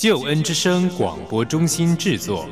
救恩之声广播中心制作。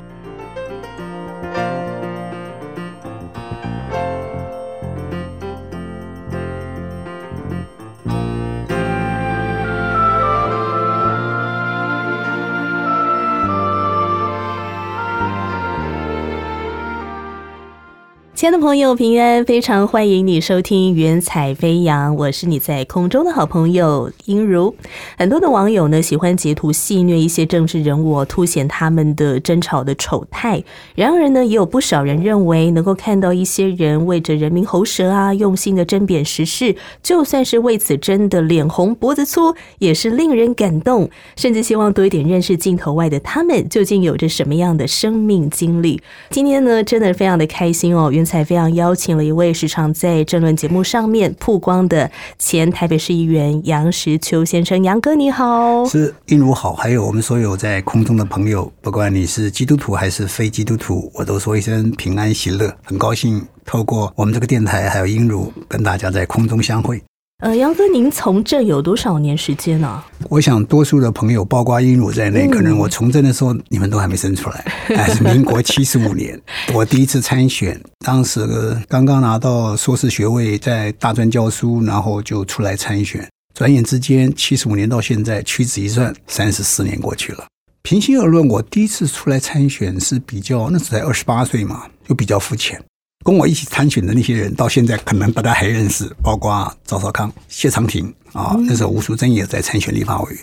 的朋友，平安！非常欢迎你收听《云彩飞扬》，我是你在空中的好朋友英如。很多的网友呢喜欢截图戏虐一些政治人物，凸显他们的争吵的丑态。然而呢，也有不少人认为，能够看到一些人为着人民喉舌啊，用心的争辩时事，就算是为此争得脸红脖子粗，也是令人感动。甚至希望多一点认识镜头外的他们，究竟有着什么样的生命经历。今天呢，真的非常的开心哦，云彩。还非常邀请了一位时常在政论节目上面曝光的前台北市议员杨石秋先生，杨哥你好，是应如好，还有我们所有在空中的朋友，不管你是基督徒还是非基督徒，我都说一声平安喜乐，很高兴透过我们这个电台还有应如跟大家在空中相会。呃，杨哥，您从政有多少年时间呢？我想，多数的朋友，包括英儒在内，可能我从政的时候，你们都还没生出来。还是民国七十五年，我第一次参选，当时刚刚拿到硕士学位，在大专教书，然后就出来参选。转眼之间，七十五年到现在，屈指一算，三十四年过去了。平心而论，我第一次出来参选是比较，那时才二十八岁嘛，就比较肤浅。跟我一起参选的那些人，到现在可能大家还认识，包括赵少康、谢长廷啊。那时候吴淑珍也在参选立法委员，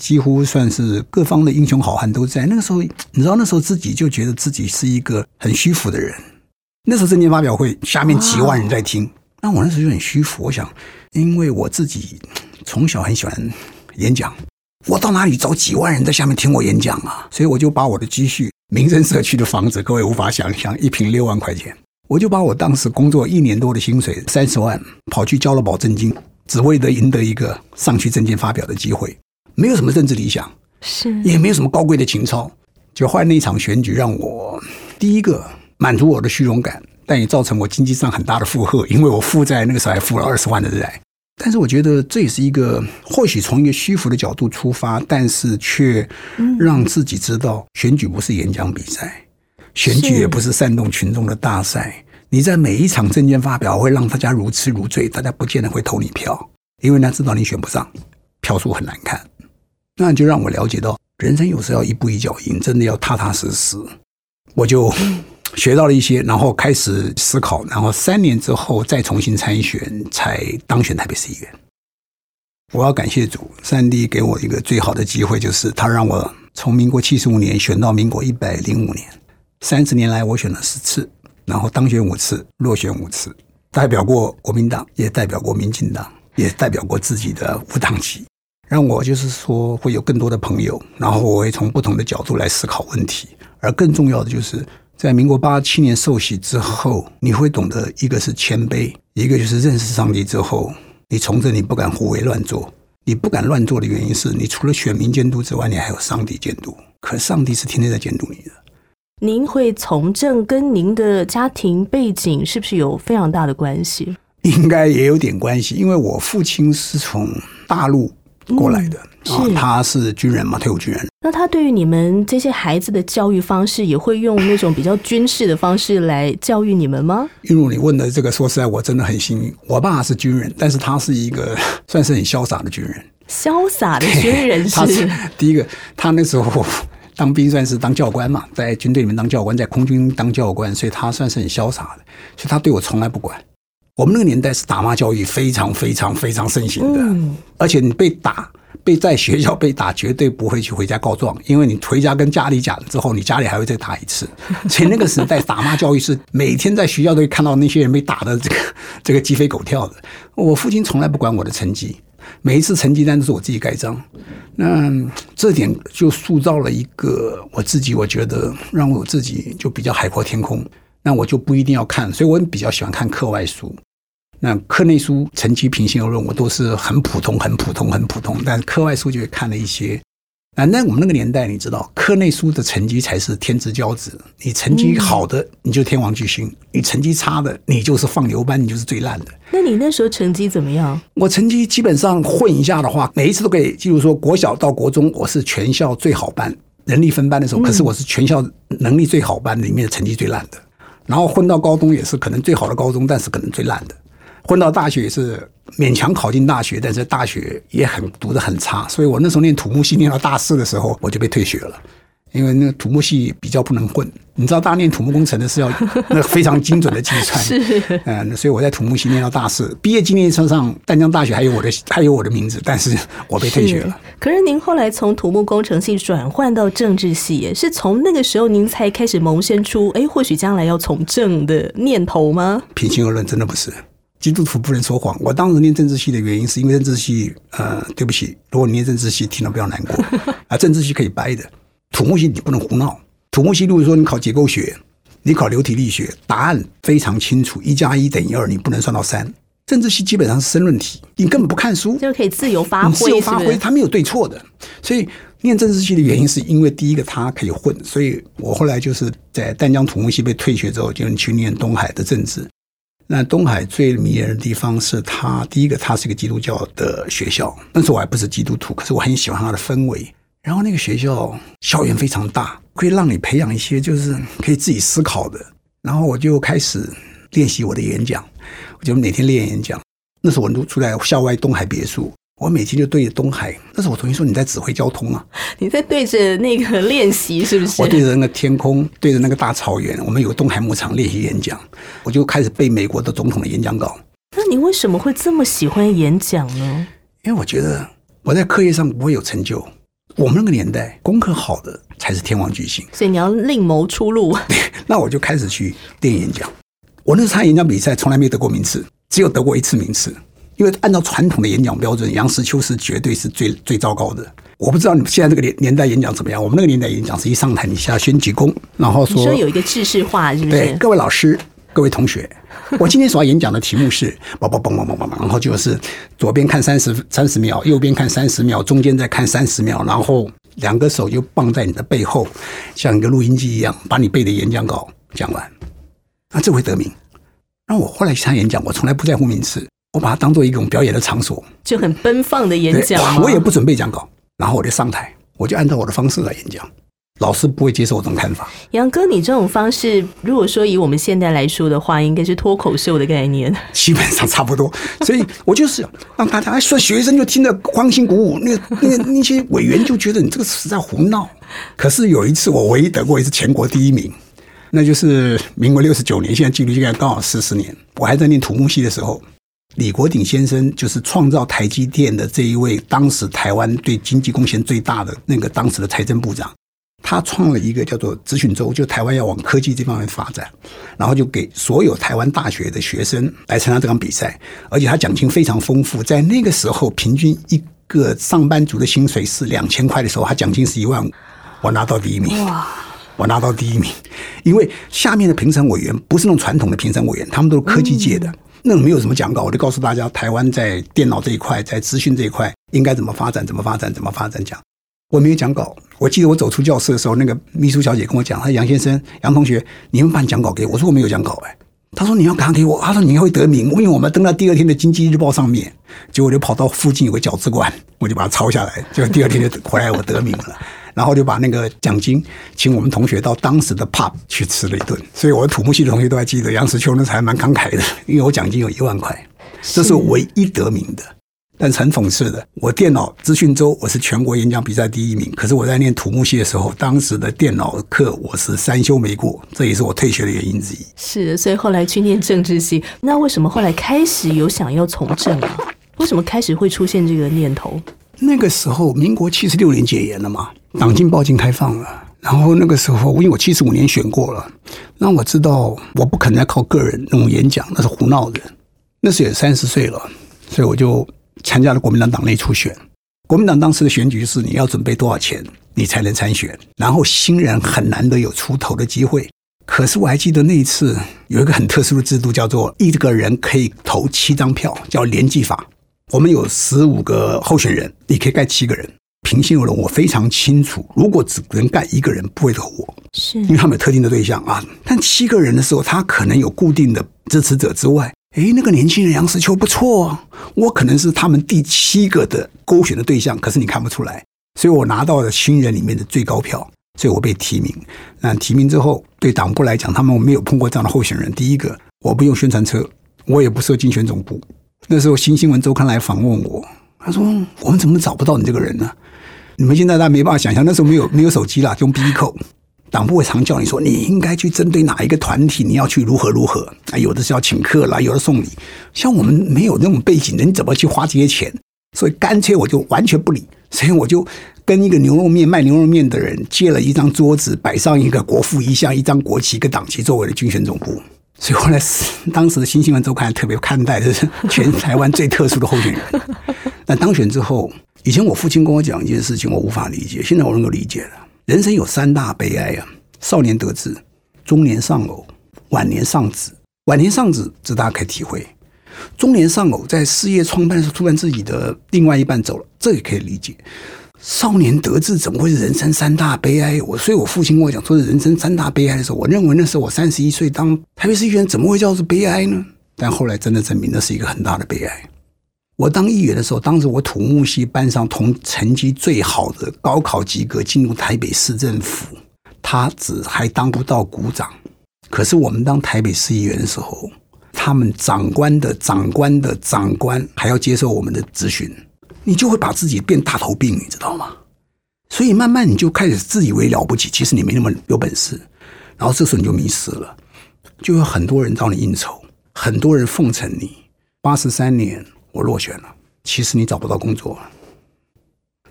几乎算是各方的英雄好汉都在。那个时候，你知道，那时候自己就觉得自己是一个很虚浮的人。那时候政见发表会下面几万人在听，那我那时候就很虚浮。我想，因为我自己从小很喜欢演讲，我到哪里找几万人在下面听我演讲啊？所以我就把我的积蓄，民生社区的房子，各位无法想象，一平六万块钱。我就把我当时工作一年多的薪水三十万，跑去交了保证金，只为了赢得一个上去证件发表的机会，没有什么政治理想，是也没有什么高贵的情操。就后来那一场选举，让我第一个满足我的虚荣感，但也造成我经济上很大的负荷，因为我负债那个时候还负了二十万的债。但是我觉得这也是一个或许从一个虚浮的角度出发，但是却让自己知道选举不是演讲比赛。选举也不是煽动群众的大赛，你在每一场证件发表会让大家如痴如醉，大家不见得会投你票，因为他知道你选不上，票数很难看。那就让我了解到，人生有时要一步一脚印，真的要踏踏实实。我就 学到了一些，然后开始思考，然后三年之后再重新参选，才当选台北市议员。我要感谢主，上帝给我一个最好的机会，就是他让我从民国七十五年选到民国一百零五年。三十年来，我选了十次，然后当选五次，落选五次，代表过国民党，也代表过民进党，也代表过自己的无党籍，让我就是说会有更多的朋友，然后我会从不同的角度来思考问题。而更重要的就是，在民国八七年受洗之后，你会懂得一个是谦卑，一个就是认识上帝之后，你从这你不敢胡为乱做，你不敢乱做的原因是你除了选民监督之外，你还有上帝监督，可上帝是天天在监督你的。您会从政，跟您的家庭背景是不是有非常大的关系？应该也有点关系，因为我父亲是从大陆过来的，啊，他是军人嘛，退伍军人。那他对于你们这些孩子的教育方式，也会用那种比较军事的方式来教育你们吗？因为你问的这个，说实在，我真的很幸运。我爸是军人，但是他是一个算是很潇洒的军人，潇洒的军人是 第一个，他那时候。当兵算是当教官嘛，在军队里面当教官，在空军当教官，所以他算是很潇洒的。所以他对我从来不管。我们那个年代是打骂教育非常非常非常盛行的，而且你被打，被在学校被打，绝对不会去回家告状，因为你回家跟家里讲之后，你家里还会再打一次。所以那个时代打骂教育是每天在学校都会看到那些人被打的这个这个鸡飞狗跳的。我父亲从来不管我的成绩。每一次成绩单都是我自己盖章。那这点就塑造了一个我自己，我觉得让我自己就比较海阔天空。那我就不一定要看，所以我比较喜欢看课外书。那课内书成绩平心而论，我都是很普通、很普通、很普通。但是课外书就会看了一些。啊，那我们那个年代，你知道，课内书的成绩才是天之骄子。你成绩好的，你就天王巨星；你成绩差的，你就是放牛班，你就是最烂的。那你那时候成绩怎么样？我成绩基本上混一下的话，每一次都可以，例如说国小到国中，我是全校最好班，人力分班的时候，可是我是全校能力最好班里面的成绩最烂的。然后混到高中也是可能最好的高中，但是可能最烂的。混到大学也是勉强考进大学，但是大学也很读得很差，所以我那时候念土木系念到大四的时候，我就被退学了，因为那个土木系比较不能混。你知道，大念土木工程的是要 那非常精准的计算，是嗯，所以我在土木系念到大四，毕业纪念册上淡江大学还有我的还有我的名字，但是我被退学了。可是您后来从土木工程系转换到政治系，是从那个时候您才开始萌生出哎，或许将来要从政的念头吗？平心而论，真的不是。基督徒不能说谎。我当时念政治系的原因，是因为政治系，呃，对不起，如果你念政治系，听了不要难过 啊。政治系可以掰的，土木系你不能胡闹。土木系，如果说你考结构学，你考流体力学，答案非常清楚，一加一等于二，你不能算到三。政治系基本上是申论题，你根本不看书，就可以自由发挥，自由发挥，它没有对错的。所以念政治系的原因，是因为第一个它可以混，所以我后来就是在淡江土木系被退学之后，就去念东海的政治。那东海最迷人的地方是它，第一个，它是一个基督教的学校，但是我还不是基督徒，可是我很喜欢它的氛围。然后那个学校校园非常大，可以让你培养一些就是可以自己思考的。然后我就开始练习我的演讲，我就每天练演讲。那时候我都住在校外东海别墅。我每天就对着东海，那时候我同学说你在指挥交通啊，你在对着那个练习是不是？我对着那个天空，对着那个大草原，我们有东海牧场练习演讲，我就开始背美国的总统的演讲稿。那你为什么会这么喜欢演讲呢？因为我觉得我在课业上不会有成就，我们那个年代功课好的才是天王巨星，所以你要另谋出路。那我就开始去练演讲。我那次参演讲比赛从来没得过名次，只有得过一次名次。因为按照传统的演讲标准，杨石秋是绝对是最最糟糕的。我不知道你们现在这个年年代演讲怎么样？我们那个年代演讲是一上台你下先鞠躬，然后说有一个制式化，是不是？对，各位老师、各位同学，我今天所要演讲的题目是嘣嘣嘣嘣嘣嘣，然后就是左边看三十三十秒，右边看三十秒，中间再看三十秒，然后两个手就放在你的背后，像一个录音机一样，把你背的演讲稿讲完。那这回得名。那我后来去参演讲，我从来不在乎名次。我把它当做一种表演的场所，就很奔放的演讲。我也不准备讲稿，然后我就上台，我就按照我的方式来演讲。老师不会接受这种看法。杨哥，你这种方式，如果说以我们现在来说的话，应该是脱口秀的概念，基本上差不多。所以我就是让大家说，学生就听得欢欣鼓舞，那那那些委员就觉得你这个是在胡闹。可是有一次，我唯一得过一次全国第一名，那就是民国六十九年，现在距离现在刚好四十年。我还在念土木系的时候。李国鼎先生就是创造台积电的这一位，当时台湾对经济贡献最大的那个当时的财政部长，他创了一个叫做资讯周，就台湾要往科技这方面发展，然后就给所有台湾大学的学生来参加这场比赛，而且他奖金非常丰富，在那个时候平均一个上班族的薪水是两千块的时候，他奖金是一万五，我拿到第一名，哇，我拿到第一名，因为下面的评审委员不是那种传统的评审委员，他们都是科技界的。那没有什么讲稿，我就告诉大家，台湾在电脑这一块，在资讯这一块应该怎么发展，怎么发展，怎么发展讲。我没有讲稿，我记得我走出教室的时候，那个秘书小姐跟我讲：“她说杨先生，杨同学，你们把讲稿给我。”我说：“我没有讲稿。”哎，她说：“你要赶给我。”她说：“你会得名，因为我们登到第二天的经济日报上面。”结果就跑到附近有个饺子馆，我就把它抄下来。结果第二天就回来，我得名了。然后就把那个奖金请我们同学到当时的 pub 去吃了一顿，所以我的土木系的同学都还记得杨石秋那才蛮慷慨的，因为我奖金有一万块，这是唯一得名的。但是很讽刺的，我电脑资讯周我是全国演讲比赛第一名，可是我在念土木系的时候，当时的电脑课我是三修没过，这也是我退学的原因之一。是，所以后来去念政治系，那为什么后来开始有想要从政啊？为什么开始会出现这个念头？那个时候，民国七十六年解严了嘛，党禁报禁开放了。然后那个时候，因为我七十五年选过了，那我知道我不可能靠个人那种演讲，那是胡闹的。那时也三十岁了，所以我就参加了国民党党内初选。国民党当时的选举是你要准备多少钱，你才能参选，然后新人很难得有出头的机会。可是我还记得那一次有一个很特殊的制度，叫做一个人可以投七张票，叫联计法。我们有十五个候选人，你可以盖七个人。平心而论，我非常清楚，如果只能盖一个人，不会投我，是因为他们有特定的对象啊。但七个人的时候，他可能有固定的支持者之外，诶，那个年轻人杨石秋不错啊，我可能是他们第七个的勾选的对象，可是你看不出来，所以我拿到了新人里面的最高票，所以我被提名。那提名之后，对党部来讲，他们没有碰过这样的候选人。第一个，我不用宣传车，我也不设竞选总部。那时候《新新闻周刊》来访问我，他说：“我们怎么找不到你这个人呢？”你们现在大家没办法想象，那时候没有没有手机啦，用 B 扣。党部会常叫你说，你应该去针对哪一个团体，你要去如何如何啊？有的是要请客啦，有的送礼。像我们没有那种背景的，你怎么去花这些钱？所以干脆我就完全不理。所以我就跟一个牛肉面卖牛肉面的人借了一张桌子，摆上一个国父遗像、一张国旗、一个党旗，作为了竞选总部。所以后来当时的新新闻周刊特别看待的是全台湾最特殊的候选人。那当选之后。以前我父亲跟我讲一件事情，我无法理解。现在我能够理解了。人生有三大悲哀啊：少年得志，中年丧偶，晚年丧子。晚年丧子，这大家可以体会；中年丧偶，在事业创办的时候，突然自己的另外一半走了，这也可以理解。少年得志，怎么会是人生三大悲哀？我所以，我父亲跟我讲说是人生三大悲哀的时候，我认为那时候我三十一岁当台北市议员，怎么会叫做悲哀呢？但后来真的证明，那是一个很大的悲哀。我当议员的时候，当时我土木系班上同成绩最好的高考及格进入台北市政府，他只还当不到股长。可是我们当台北市议员的时候，他们长官的长官的长官还要接受我们的咨询，你就会把自己变大头病，你知道吗？所以慢慢你就开始自以为了不起，其实你没那么有本事。然后这时候你就迷失了，就有很多人找你应酬，很多人奉承你。八十三年。我落选了，其实你找不到工作。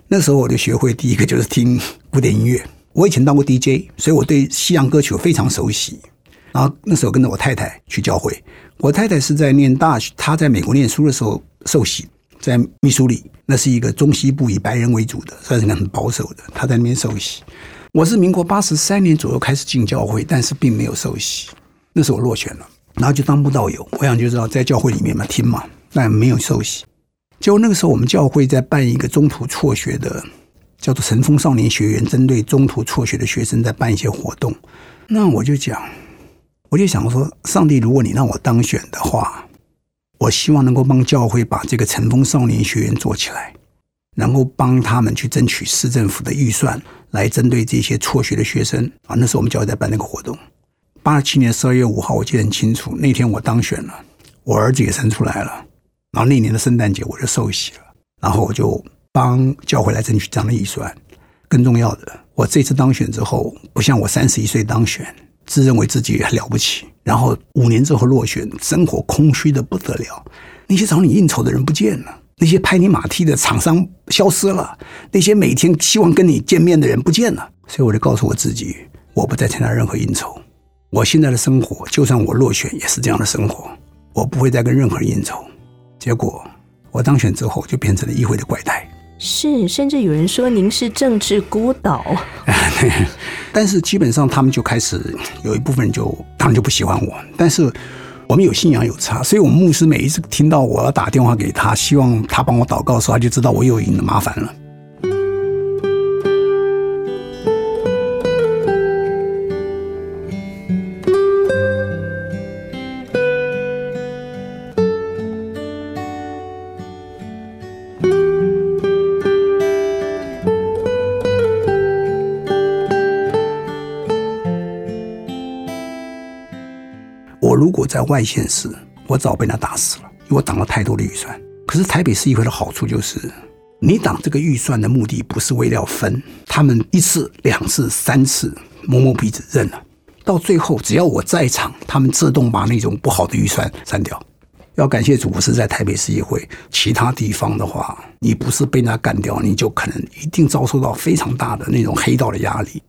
那时候我就学会第一个就是听古典音乐。我以前当过 DJ，所以我对西洋歌曲非常熟悉。然后那时候跟着我太太去教会，我太太是在念大学，她在美国念书的时候受洗，在密苏里，那是一个中西部以白人为主的，算是很保守的。她在那边受洗。我是民国八十三年左右开始进教会，但是并没有受洗。那时候我落选了，然后就当不到友。我想就知道在教会里面嘛，听嘛。但没有受洗。结果那个时候，我们教会在办一个中途辍学的，叫做神风少年学员，针对中途辍学的学生在办一些活动。那我就讲，我就想说，上帝，如果你让我当选的话，我希望能够帮教会把这个神风少年学员做起来，然后帮他们去争取市政府的预算，来针对这些辍学的学生啊。那时候我们教会在办那个活动。八七年十二月五号，我记得很清楚，那天我当选了，我儿子也生出来了。然后那年的圣诞节我就受洗了，然后我就帮教会来争取这样的预算。更重要的，我这次当选之后，不像我三十一岁当选，自认为自己很了不起，然后五年之后落选，生活空虚的不得了。那些找你应酬的人不见了，那些拍你马屁的厂商消失了，那些每天希望跟你见面的人不见了。所以我就告诉我自己，我不再参加任何应酬。我现在的生活，就算我落选，也是这样的生活。我不会再跟任何人应酬。结果我当选之后，就变成了议会的怪胎。是，甚至有人说您是政治孤岛。但是基本上他们就开始有一部分人就他们就不喜欢我。但是我们有信仰有差，所以我们牧师每一次听到我要打电话给他，希望他帮我祷告的时候，他就知道我又引了麻烦了。在外县市，我早被他打死了，因为我挡了太多的预算。可是台北市议会的好处就是，你挡这个预算的目的不是为了分，他们一次、两次、三次摸摸鼻子认了，到最后只要我在场，他们自动把那种不好的预算删掉。要感谢主，不是在台北市议会，其他地方的话，你不是被他干掉，你就可能一定遭受到非常大的那种黑道的压力。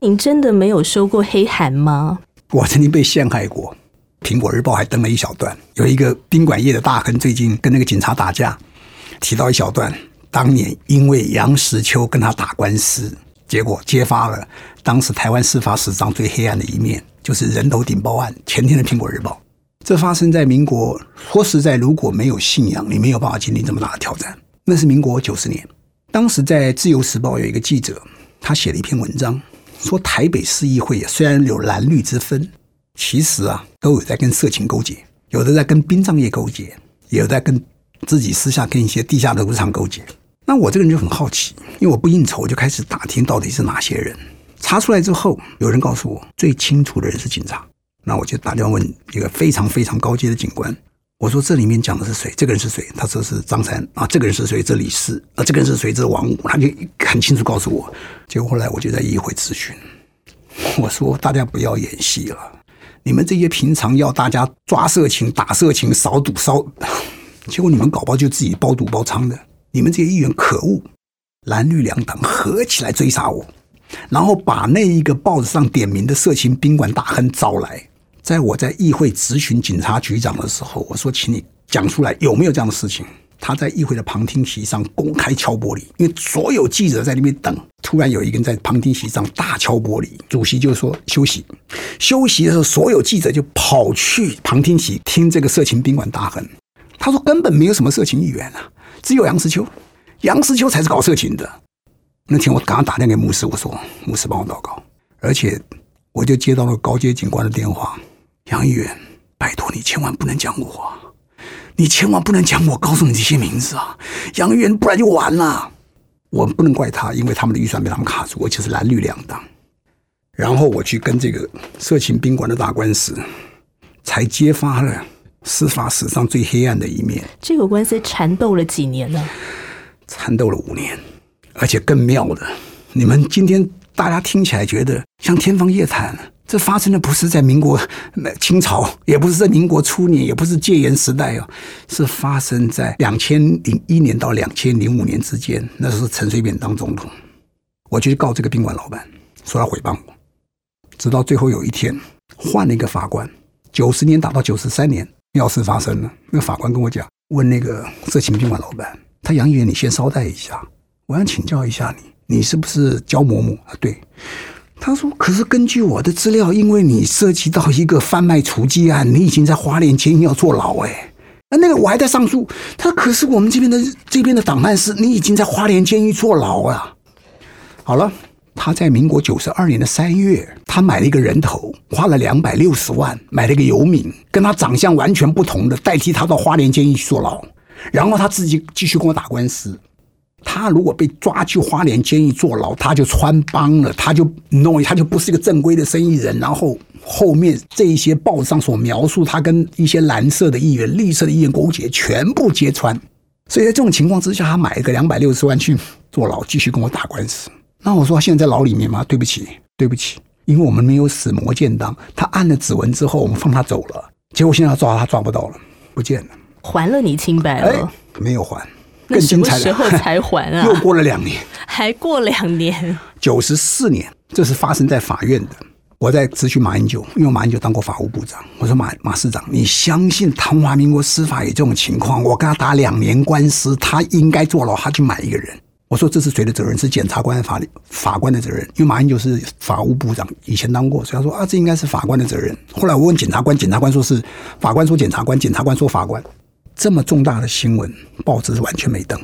您真的没有收过黑函吗？我曾经被陷害过。苹果日报还登了一小段，有一个宾馆业的大亨最近跟那个警察打架，提到一小段，当年因为杨石秋跟他打官司，结果揭发了当时台湾司法史上最黑暗的一面，就是人头顶包案。前天的《苹果日报》，这发生在民国。说实在，如果没有信仰，你没有办法经历这么大的挑战。那是民国九十年，当时在《自由时报》有一个记者，他写了一篇文章，说台北市议会虽然有蓝绿之分，其实啊都有在跟色情勾结，有的在跟殡葬业勾结，也有在跟自己私下跟一些地下的赌场勾结。那我这个人就很好奇，因为我不应酬，我就开始打听到底是哪些人。查出来之后，有人告诉我最清楚的人是警察，那我就打电话问一个非常非常高阶的警官。我说这里面讲的是谁？这个人是谁？他说是张三啊。这个人是谁？这李四啊。这个人是谁？这王五。他就很清楚告诉我。结果后来我就在议会咨询，我说大家不要演戏了。你们这些平常要大家抓色情、打色情、扫赌、烧，结果你们搞不好就自己包赌包娼的。你们这些议员可恶，蓝绿两党合起来追杀我，然后把那一个报纸上点名的色情宾馆大亨招来。在我在议会质询警察局长的时候，我说：“请你讲出来有没有这样的事情？”他在议会的旁听席上公开敲玻璃，因为所有记者在那边等。突然有一个人在旁听席上大敲玻璃，主席就说：“休息。”休息的时候，所有记者就跑去旁听席听这个色情宾馆大亨。他说：“根本没有什么色情议员啊，只有杨石秋，杨石秋才是搞色情的。”那天我刚刚打电话给牧师，我说：“牧师帮我祷告。”而且我就接到了高阶警官的电话。杨议员，拜托你千万不能讲我话，你千万不能讲我，告诉你这些名字啊，杨议员，不然就完了。我不能怪他，因为他们的预算被他们卡住，而且是蓝绿两党。然后我去跟这个色情宾馆的打官司，才揭发了司法史上最黑暗的一面。这个官司缠斗了几年呢？缠斗了五年，而且更妙的，你们今天大家听起来觉得像天方夜谭。这发生的不是在民国、清朝，也不是在民国初年，也不是戒严时代哦，是发生在两千零一年到两千零五年之间。那时候陈水扁当总统，我就去告这个宾馆老板，说他诽谤我。直到最后有一天，换了一个法官，九十年打到九十三年，妙事发生了。那个法官跟我讲，问那个色情宾馆老板，他杨议员，你先稍待一下，我想请教一下你，你是不是焦某某啊？对。他说：“可是根据我的资料，因为你涉及到一个贩卖雏妓案，你已经在花莲监狱要坐牢。哎，那那个我还在上诉。他说：可是我们这边的这边的档案是你已经在花莲监狱坐牢了。好了，他在民国九十二年的三月，他买了一个人头，花了两百六十万买了一个游民，跟他长相完全不同的，代替他到花莲监狱去坐牢，然后他自己继续跟我打官司。”他如果被抓去花莲监狱坐牢，他就穿帮了，他就弄，他就不是一个正规的生意人。然后后面这一些报纸上所描述，他跟一些蓝色的议员、绿色的议员勾结，全部揭穿。所以在这种情况之下，他买一个两百六十万去坐牢，继续跟我打官司。那我说现在在牢里面吗？对不起，对不起，因为我们没有死魔剑当。他按了指纹之后，我们放他走了。结果现在要抓他，抓不到了，不见了。还了你清白了？没有还。更精彩的时候才还啊？又过了两年，还过两年。九十四年，这是发生在法院的。我在咨询马英九，因为马英九当过法务部长。我说马马市长，你相信唐华民国司法有这种情况？我跟他打两年官司，他应该坐牢，他去买一个人。我说这是谁的责任？是检察官、法律法官的责任。因为马英九是法务部长，以前当过，所以他说啊，这应该是法官的责任。后来我问检察官，检察官说是法官说检察官，检察官说法官。这么重大的新闻，报纸是完全没登。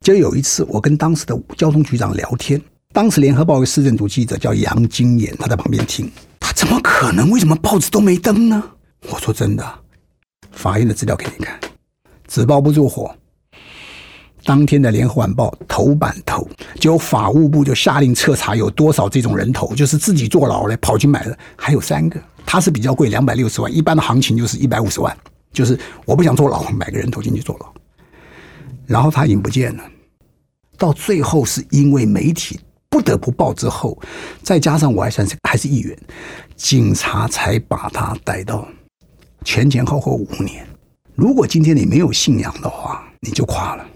就有一次，我跟当时的交通局长聊天，当时联合报的市政组记者叫杨金岩，他在旁边听，他怎么可能？为什么报纸都没登呢？我说真的，法院的资料给你看，纸包不住火。当天的联合晚报头版头，就法务部就下令彻查有多少这种人头，就是自己坐牢了跑去买的，还有三个，他是比较贵，两百六十万，一般的行情就是一百五十万。就是我不想坐牢，买个人头进去坐牢，然后他已经不见了。到最后是因为媒体不得不报之后，再加上我还算是还是议员，警察才把他带到前前后后五年。如果今天你没有信仰的话，你就垮了，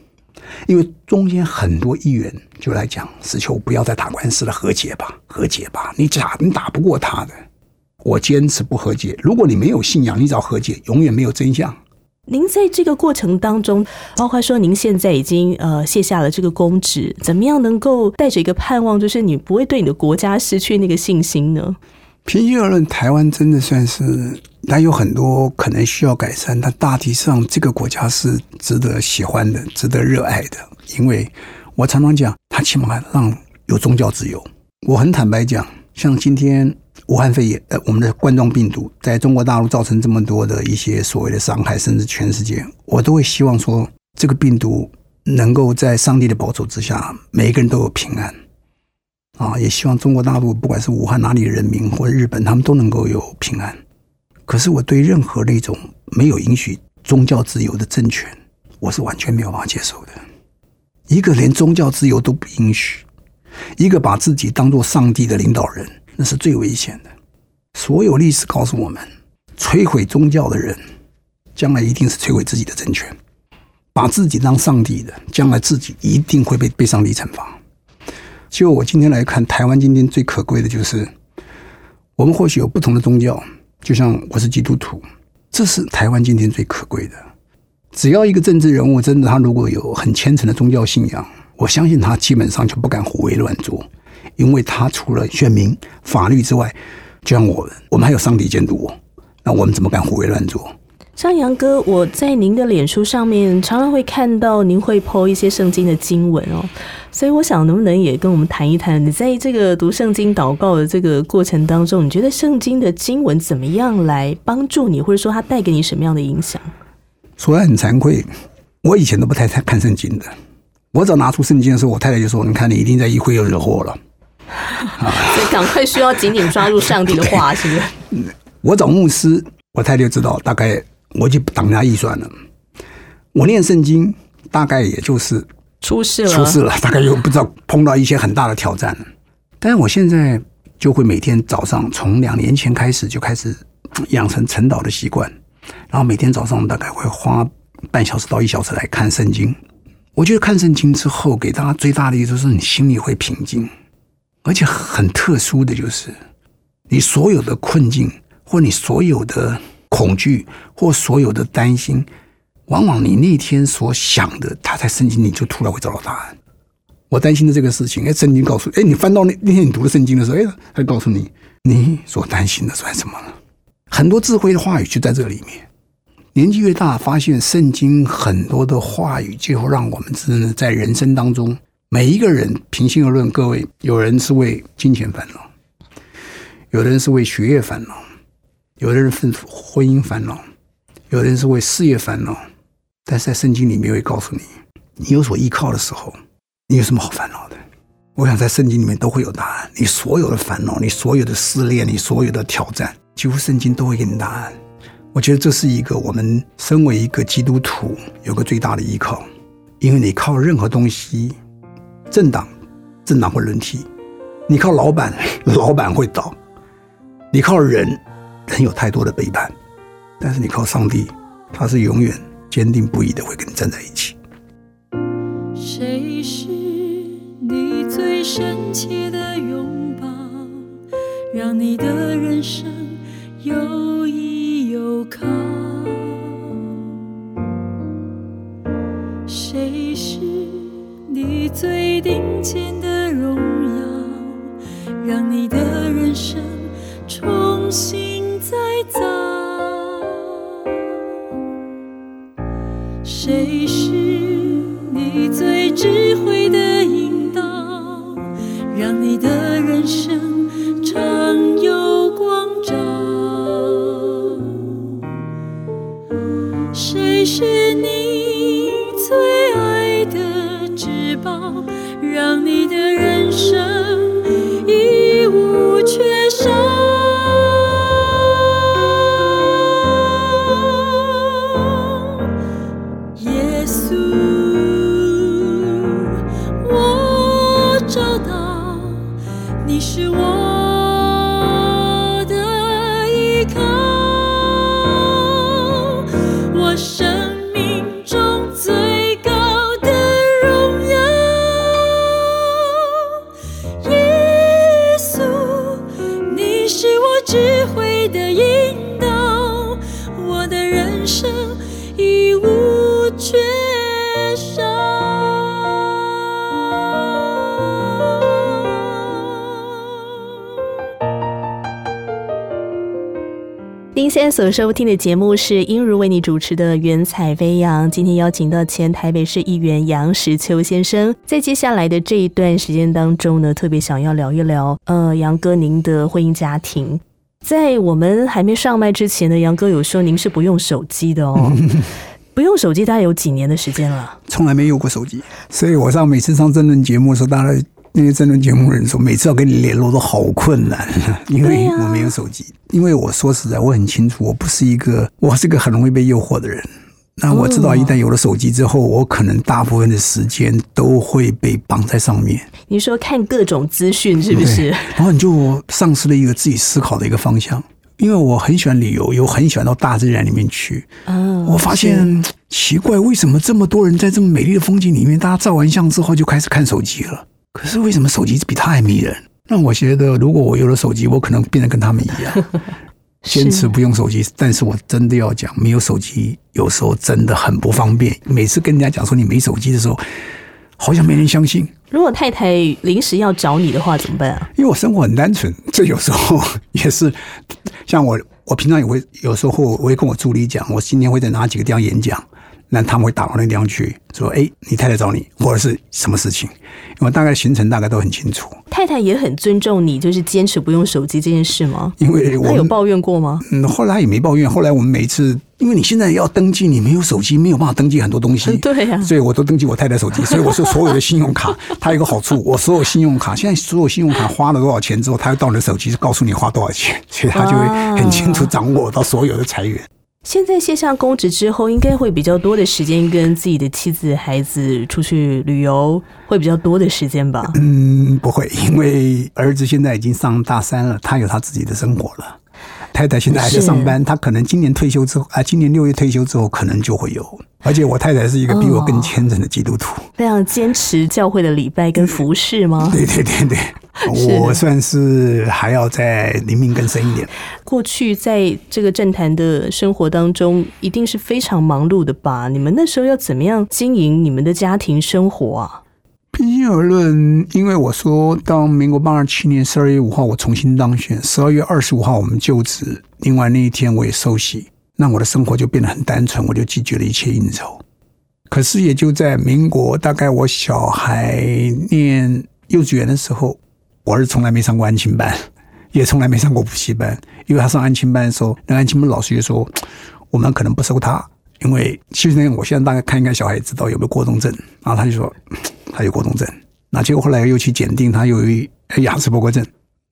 因为中间很多议员就来讲：“石秋不要再打官司了，和解吧，和解吧，你打你打不过他的。”我坚持不和解。如果你没有信仰，你找和解，永远没有真相。您在这个过程当中，包括说您现在已经呃卸下了这个公职，怎么样能够带着一个盼望，就是你不会对你的国家失去那个信心呢？平心而论，台湾真的算是它有很多可能需要改善，但大体上这个国家是值得喜欢的、值得热爱的。因为我常常讲，它起码让有宗教自由。我很坦白讲，像今天武汉肺炎，呃，我们的冠状病毒在中国大陆造成这么多的一些所谓的伤害，甚至全世界，我都会希望说，这个病毒能够在上帝的保守之下，每一个人都有平安。啊，也希望中国大陆不管是武汉哪里的人民或者日本，他们都能够有平安。可是我对任何那种没有允许宗教自由的政权，我是完全没有办法接受的。一个连宗教自由都不允许，一个把自己当做上帝的领导人，那是最危险的。所有历史告诉我们，摧毁宗教的人，将来一定是摧毁自己的政权。把自己当上帝的，将来自己一定会被被上帝惩罚。就我今天来看，台湾今天最可贵的就是，我们或许有不同的宗教，就像我是基督徒，这是台湾今天最可贵的。只要一个政治人物真的他如果有很虔诚的宗教信仰，我相信他基本上就不敢胡为乱做，因为他除了选民、法律之外，就像我们，我们还有上帝监督我，那我们怎么敢胡为乱做？张扬哥，我在您的脸书上面常常会看到您会 po 一些圣经的经文哦，所以我想能不能也跟我们谈一谈，你在这个读圣经祷告的这个过程当中，你觉得圣经的经文怎么样来帮助你，或者说它带给你什么样的影响？说来很惭愧，我以前都不太太看圣经的，我只要拿出圣经的时候，我太太就说：“你看，你一定在议会又惹祸了。” 所以赶快需要紧紧抓住上帝的话，是不是？我找牧师，我太太就知道大概。我就挡他预算了。我念圣经，大概也就是出事了，出事了，大概又不知道碰到一些很大的挑战。但是我现在就会每天早上，从两年前开始就开始养成晨祷的习惯，然后每天早上大概会花半小时到一小时来看圣经。我觉得看圣经之后，给大家最大的一个就是你心里会平静，而且很特殊的就是，你所有的困境或你所有的。恐惧或所有的担心，往往你那天所想的，他在圣经里就突然会找到答案。我担心的这个事情，哎，圣经告诉，哎，你翻到那那天你读的圣经的时候，哎，他告诉你，你所担心的算什么呢？很多智慧的话语就在这里面。年纪越大，发现圣经很多的话语，就让我们真的在人生当中，每一个人，平心而论，各位，有人是为金钱烦恼，有的人是为学业烦恼。有的人是婚姻烦恼，有的人是为事业烦恼，但是在圣经里面会告诉你，你有所依靠的时候，你有什么好烦恼的？我想在圣经里面都会有答案。你所有的烦恼，你所有的失恋，你所有的挑战，几乎圣经都会给你答案。我觉得这是一个我们身为一个基督徒有个最大的依靠，因为你靠任何东西，政党，政党会轮替；你靠老板，老板会倒；你靠人。人有太多的背叛，但是你靠上帝，他是永远坚定不移的会跟你站在一起。谁是你最深切的拥抱，让你的人生有依有靠？谁是你最顶尖的荣耀，让你的人生重新？再造，谁是你最智慧的引导，让你的人生常有让你在所收听的节目是英如为你主持的《云彩飞扬》，今天邀请到前台北市议员杨石秋先生。在接下来的这一段时间当中呢，特别想要聊一聊，呃，杨哥您的婚姻家庭。在我们还没上麦之前呢，杨哥有说您是不用手机的哦，不用手机大概有几年的时间了。从来没有过手机，所以我上每次上争论节目的时候，大家那些争论节目人说，每次要跟你联络都好困难，因为我没有手机。因为我说实在，我很清楚，我不是一个，我是个很容易被诱惑的人。那我知道，一旦有了手机之后，我可能大部分的时间都会被绑在上面。你说看各种资讯是不是？然后你就丧失了一个自己思考的一个方向。因为我很喜欢旅游，又很喜欢到大自然里面去。嗯，我发现奇怪，为什么这么多人在这么美丽的风景里面，大家照完相之后就开始看手机了？可是为什么手机比他还迷人？那我觉得，如果我有了手机，我可能变得跟他们一样，坚持不用手机。但是我真的要讲，没有手机有时候真的很不方便。每次跟人家讲说你没手机的时候，好像没人相信。如果太太临时要找你的话，怎么办啊？因为我生活很单纯，这有时候也是像我，我平常也会有时候我会跟我助理讲，我今天会在哪几个地方演讲。那他们会打到那个地方去，说：“哎，你太太找你，或者是什么事情？”因为大概行程大概都很清楚。太太也很尊重你，就是坚持不用手机这件事吗？因为我有抱怨过吗？嗯，后来也没抱怨。后来我们每一次，因为你现在要登记，你没有手机，没有办法登记很多东西。对呀，所以我都登记我太太手机。所以我说，所有的信用卡，它有个好处，我所有信用卡现在所有信用卡花了多少钱之后，它会到你的手机告诉你花多少钱，所以它就会很清楚掌握到所有的财源。现在卸下公职之后，应该会比较多的时间跟自己的妻子、孩子出去旅游，会比较多的时间吧？嗯，不会，因为儿子现在已经上大三了，他有他自己的生活了。太太现在还在上班，她可能今年退休之后啊，今年六月退休之后，可能就会有。而且我太太是一个比我更虔诚的基督徒，非常坚持教会的礼拜跟服饰吗？对对对对。我算是还要再灵命更深一点。过去在这个政坛的生活当中，一定是非常忙碌的吧？你们那时候要怎么样经营你们的家庭生活啊？平心而论，因为我说当民国八十七年十二月五号我重新当选，十二月二十五号我们就职，另外那一天我也受洗，那我的生活就变得很单纯，我就拒绝了一切应酬。可是也就在民国大概我小孩念幼稚园的时候。我儿子从来没上过安亲班，也从来没上过补习班。因为他上安亲班的时候，那安亲班老师就说，我们可能不收他，因为其实我现在大概看一看小孩，知道有没有过动症。然后他就说 他有过动症。那结果后来又去检定，他有雅斯伯格症。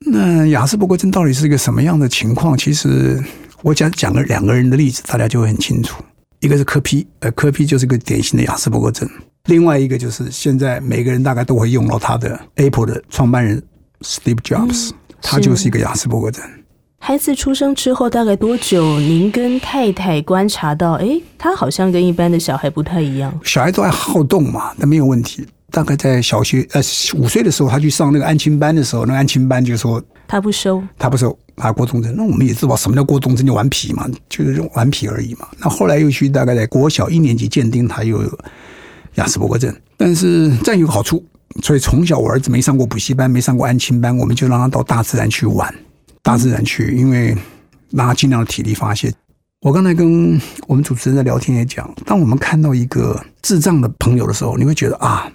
那雅斯伯格症到底是一个什么样的情况？其实我讲讲个两个人的例子，大家就会很清楚。一个是科批，呃，科批就是个典型的雅斯伯格症。另外一个就是现在每个人大概都会用到他的 Apple 的创办人。Steve Jobs，他就是一个雅斯伯格症。孩子出生之后大概多久？您跟太太观察到，哎，他好像跟一般的小孩不太一样。小孩都爱好动嘛，那没有问题。大概在小学呃五岁的时候，他去上那个安亲班的时候，那安亲班就说他不收，他不收，他过动症。那我们也知道什么叫过动症，就顽皮嘛，就是顽皮而已嘛。那后来又去大概在国小一年级鉴定，他又有雅斯伯格症。但是这样有个好处。所以从小我儿子没上过补习班，没上过安亲班，我们就让他到大自然去玩，大自然去，因为让他尽量的体力发泄。我刚才跟我们主持人在聊天也讲，当我们看到一个智障的朋友的时候，你会觉得啊，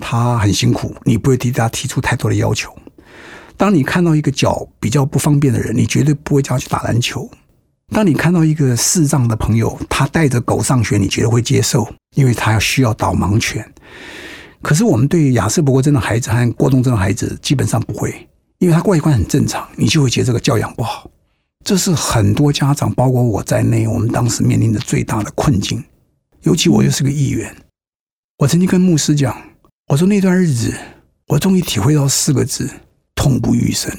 他很辛苦，你不会替他提出太多的要求。当你看到一个脚比较不方便的人，你绝对不会叫他去打篮球。当你看到一个视障的朋友，他带着狗上学，你觉得会接受，因为他要需要导盲犬。可是我们对亚瑟伯格症的孩子和过动症的孩子基本上不会，因为他外观很正常，你就会觉得这个教养不好。这是很多家长，包括我在内，我们当时面临的最大的困境。尤其我又是个议员，我曾经跟牧师讲，我说那段日子，我终于体会到四个字：痛不欲生。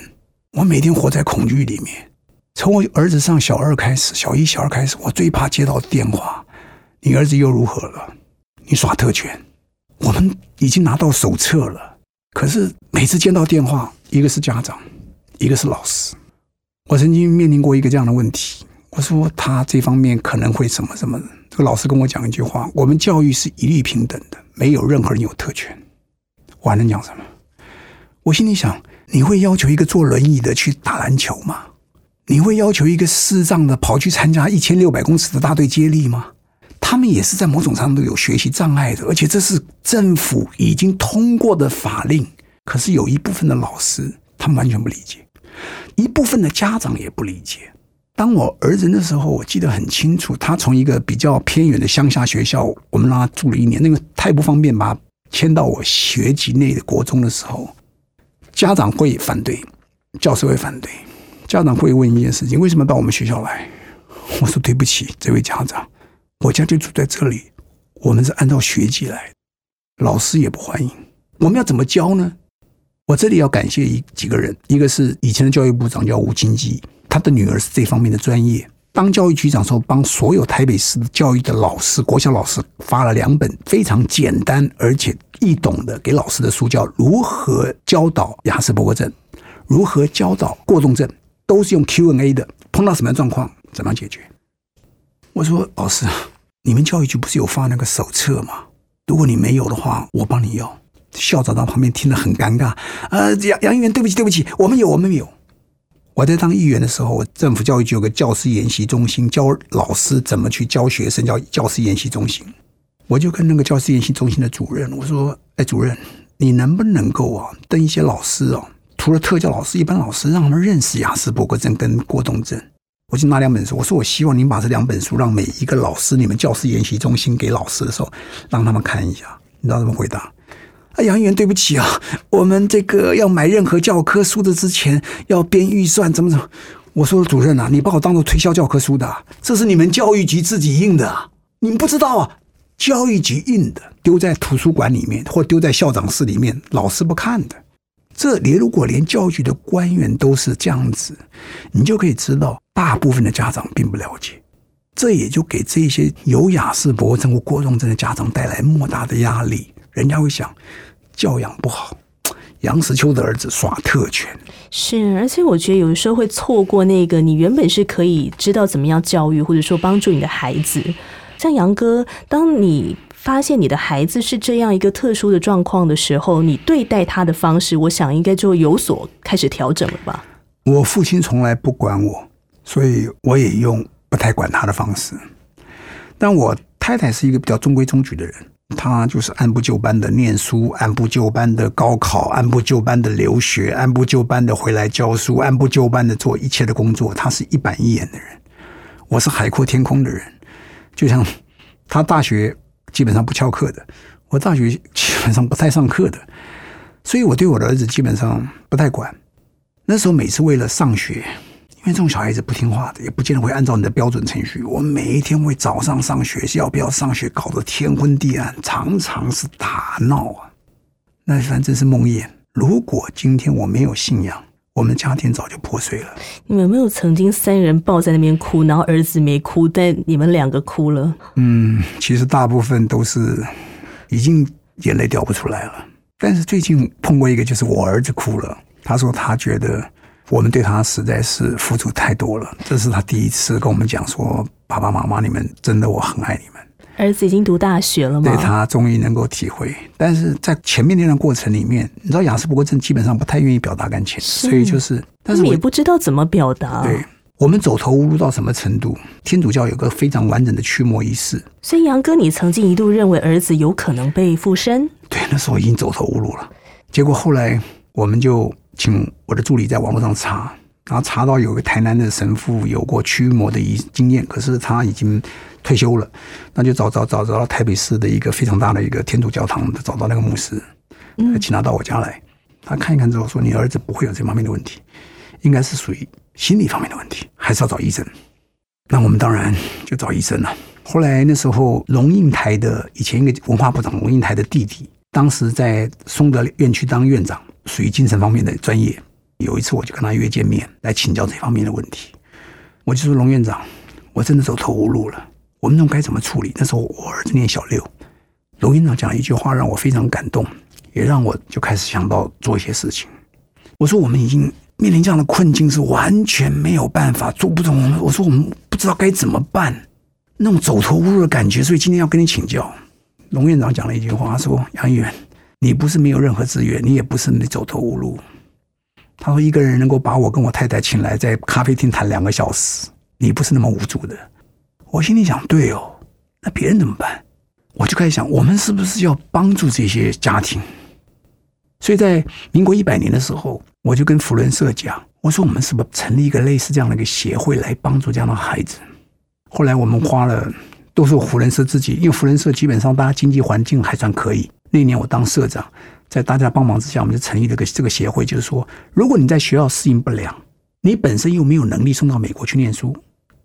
我每天活在恐惧里面。从我儿子上小二开始，小一、小二开始，我最怕接到电话：你儿子又如何了？你耍特权？我们已经拿到手册了，可是每次接到电话，一个是家长，一个是老师。我曾经面临过一个这样的问题，我说他这方面可能会什么什么。这个老师跟我讲一句话：我们教育是一律平等的，没有任何人有特权。我还能讲什么？我心里想，你会要求一个坐轮椅的去打篮球吗？你会要求一个视障的跑去参加一千六百公尺的大队接力吗？他们也是在某种程度有学习障碍的，而且这是政府已经通过的法令。可是有一部分的老师，他们完全不理解；一部分的家长也不理解。当我儿子那时候，我记得很清楚，他从一个比较偏远的乡下学校，我们让他住了一年，那个太不方便，把他迁到我学籍内的国中的时候，家长会反对，教师会反对，家长会问一件事情：为什么到我们学校来？我说对不起，这位家长，我家就住在这里，我们是按照学籍来，老师也不欢迎，我们要怎么教呢？我这里要感谢一几个人，一个是以前的教育部长叫吴清基，他的女儿是这方面的专业。当教育局长时候，帮所有台北市的教育的老师、国小老师发了两本非常简单而且易懂的给老师的书，叫《如何教导雅斯伯格症》，如何教导过动症，都是用 Q&A 的。碰到什么样状况，怎么解决？我说老师，你们教育局不是有发那个手册吗？如果你没有的话，我帮你要。校长到旁边听得很尴尬。呃，杨杨议员，对不起，对不起，我们有，我们有。我在当议员的时候，政府教育局有个教师研习中心，教老师怎么去教学生，叫教师研习中心。我就跟那个教师研习中心的主任我说：“哎，主任，你能不能够啊，跟一些老师哦，除了特教老师，一般老师让他们认识雅思伯格症跟过动症？我就拿两本书，我说我希望您把这两本书让每一个老师，你们教师研习中心给老师的时候，让他们看一下。你知道怎么回答？”啊，杨议员，对不起啊，我们这个要买任何教科书的之前要编预算，怎么怎么？我说主任啊，你把我当做推销教科书的，这是你们教育局自己印的啊，你们不知道啊？教育局印的，丢在图书馆里面或丢在校长室里面，老师不看的。这连如果连教育局的官员都是这样子，你就可以知道，大部分的家长并不了解，这也就给这些有雅士伯症或过动症的家长带来莫大的压力。人家会想，教养不好，杨石秋的儿子耍特权。是，而且我觉得有的时候会错过那个你原本是可以知道怎么样教育，或者说帮助你的孩子。像杨哥，当你发现你的孩子是这样一个特殊的状况的时候，你对待他的方式，我想应该就有所开始调整了吧？我父亲从来不管我，所以我也用不太管他的方式。但我太太是一个比较中规中矩的人。他就是按部就班的念书，按部就班的高考，按部就班的留学，按部就班的回来教书，按部就班的做一切的工作。他是一板一眼的人，我是海阔天空的人。就像他大学基本上不翘课的，我大学基本上不太上课的，所以我对我的儿子基本上不太管。那时候每次为了上学。因为这种小孩子不听话的，也不见得会按照你的标准程序。我们每一天会早上上学，要不要上学，搞得天昏地暗，常常是打闹啊。那反正是梦魇。如果今天我没有信仰，我们家庭早就破碎了。你们有没有曾经三人抱在那边哭，然后儿子没哭，但你们两个哭了？嗯，其实大部分都是已经眼泪掉不出来了。但是最近碰过一个，就是我儿子哭了，他说他觉得。我们对他实在是付出太多了，这是他第一次跟我们讲说：“爸爸妈妈，你们真的我很爱你们。”儿子已经读大学了吗？对他终于能够体会，但是在前面那段过程里面，你知道雅思伯格症基本上不太愿意表达感情，所以就是，但是也不知道怎么表达。对我们走投无路到什么程度？天主教有个非常完整的驱魔仪式。所以杨哥，你曾经一度认为儿子有可能被附身？对，那时候已经走投无路了。结果后来我们就。请我的助理在网络上查，然后查到有个台南的神父有过驱魔的一经验，可是他已经退休了，那就找找找找到台北市的一个非常大的一个天主教堂，找到那个牧师，请他到我家来，他看一看之后说：“你儿子不会有这方面的问题，应该是属于心理方面的问题，还是要找医生。”那我们当然就找医生了。后来那时候龙应台的以前一个文化部长龙应台的弟弟，当时在松德院区当院长。属于精神方面的专业。有一次，我就跟他约见面，来请教这方面的问题。我就说：“龙院长，我真的走投无路了，我们该怎么处理？”那时候我儿子念小六，龙院长讲了一句话，让我非常感动，也让我就开始想到做一些事情。我说：“我们已经面临这样的困境，是完全没有办法做不懂。”我说：“我们不知道该怎么办，那种走投无路的感觉。”所以今天要跟你请教。龙院长讲了一句话，说：“杨议员。”你不是没有任何资源，你也不是你走投无路，他说一个人能够把我跟我太太请来在咖啡厅谈两个小时，你不是那么无助的。我心里想，对哦，那别人怎么办？我就开始想，我们是不是要帮助这些家庭？所以在民国一百年的时候，我就跟福伦社讲，我说我们是不是成立一个类似这样的一个协会来帮助这样的孩子？后来我们花了，都是福伦社自己，因为福伦社基本上大家经济环境还算可以。那年我当社长，在大家帮忙之下，我们就成立了个这个协会，就是说，如果你在学校适应不良，你本身又没有能力送到美国去念书。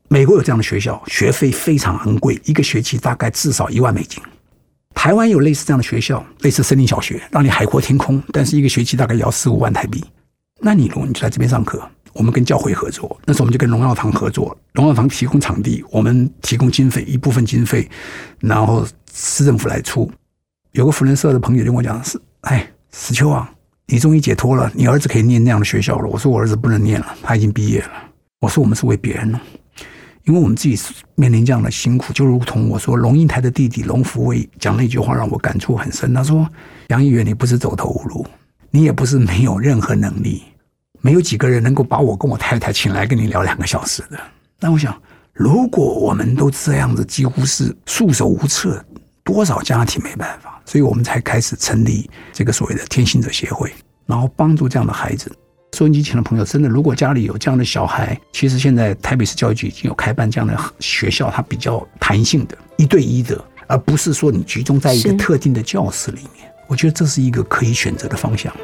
美国有这样的学校，学费非常昂贵，一个学期大概至少一万美金。台湾有类似这样的学校，类似森林小学，让你海阔天空，但是一个学期大概也要四五万台币。那你如果你就在这边上课，我们跟教会合作，那时候我们就跟荣耀堂合作，荣耀堂提供场地，我们提供经费一部分经费，然后市政府来出。有个福人社的朋友跟我讲：“是，哎，石秋啊，你终于解脱了，你儿子可以念那样的学校了。”我说：“我儿子不能念了，他已经毕业了。”我说：“我们是为别人呢。”因为我们自己面临这样的辛苦，就如同我说龙应台的弟弟龙福威讲那句话，让我感触很深。他说：“杨议员，你不是走投无路，你也不是没有任何能力，没有几个人能够把我跟我太太请来跟你聊两个小时的。”那我想，如果我们都这样子，几乎是束手无策，多少家庭没办法，所以我们才开始成立这个所谓的天行者协会，然后帮助这样的孩子。收音机前的朋友，真的，如果家里有这样的小孩，其实现在台北市教育局已经有开办这样的学校，它比较弹性的，一对一的，而不是说你集中在一个特定的教室里面。我觉得这是一个可以选择的方向。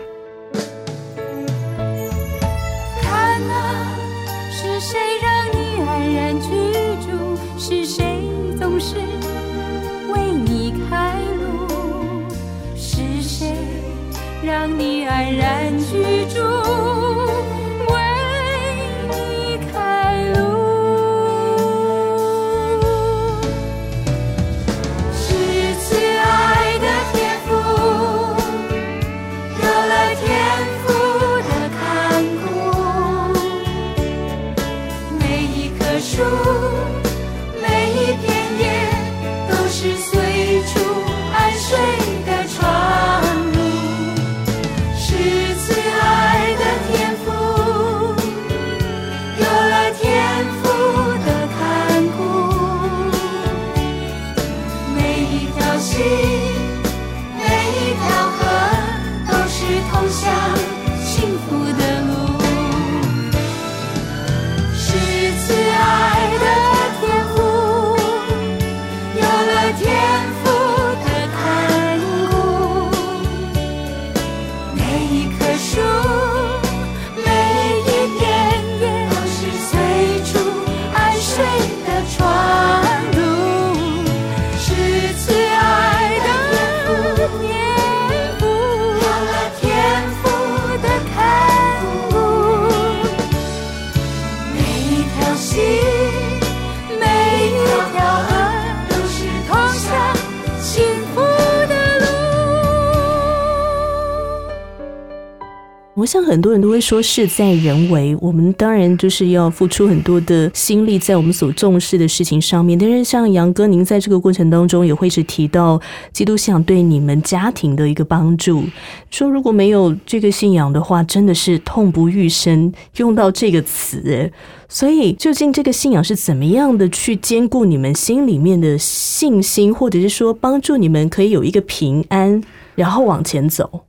很多人都会说事在人为，我们当然就是要付出很多的心力在我们所重视的事情上面。但是像杨哥，您在这个过程当中也会是提到基督信仰对你们家庭的一个帮助，说如果没有这个信仰的话，真的是痛不欲生，用到这个词。所以究竟这个信仰是怎么样的去兼顾你们心里面的信心，或者是说帮助你们可以有一个平安，然后往前走？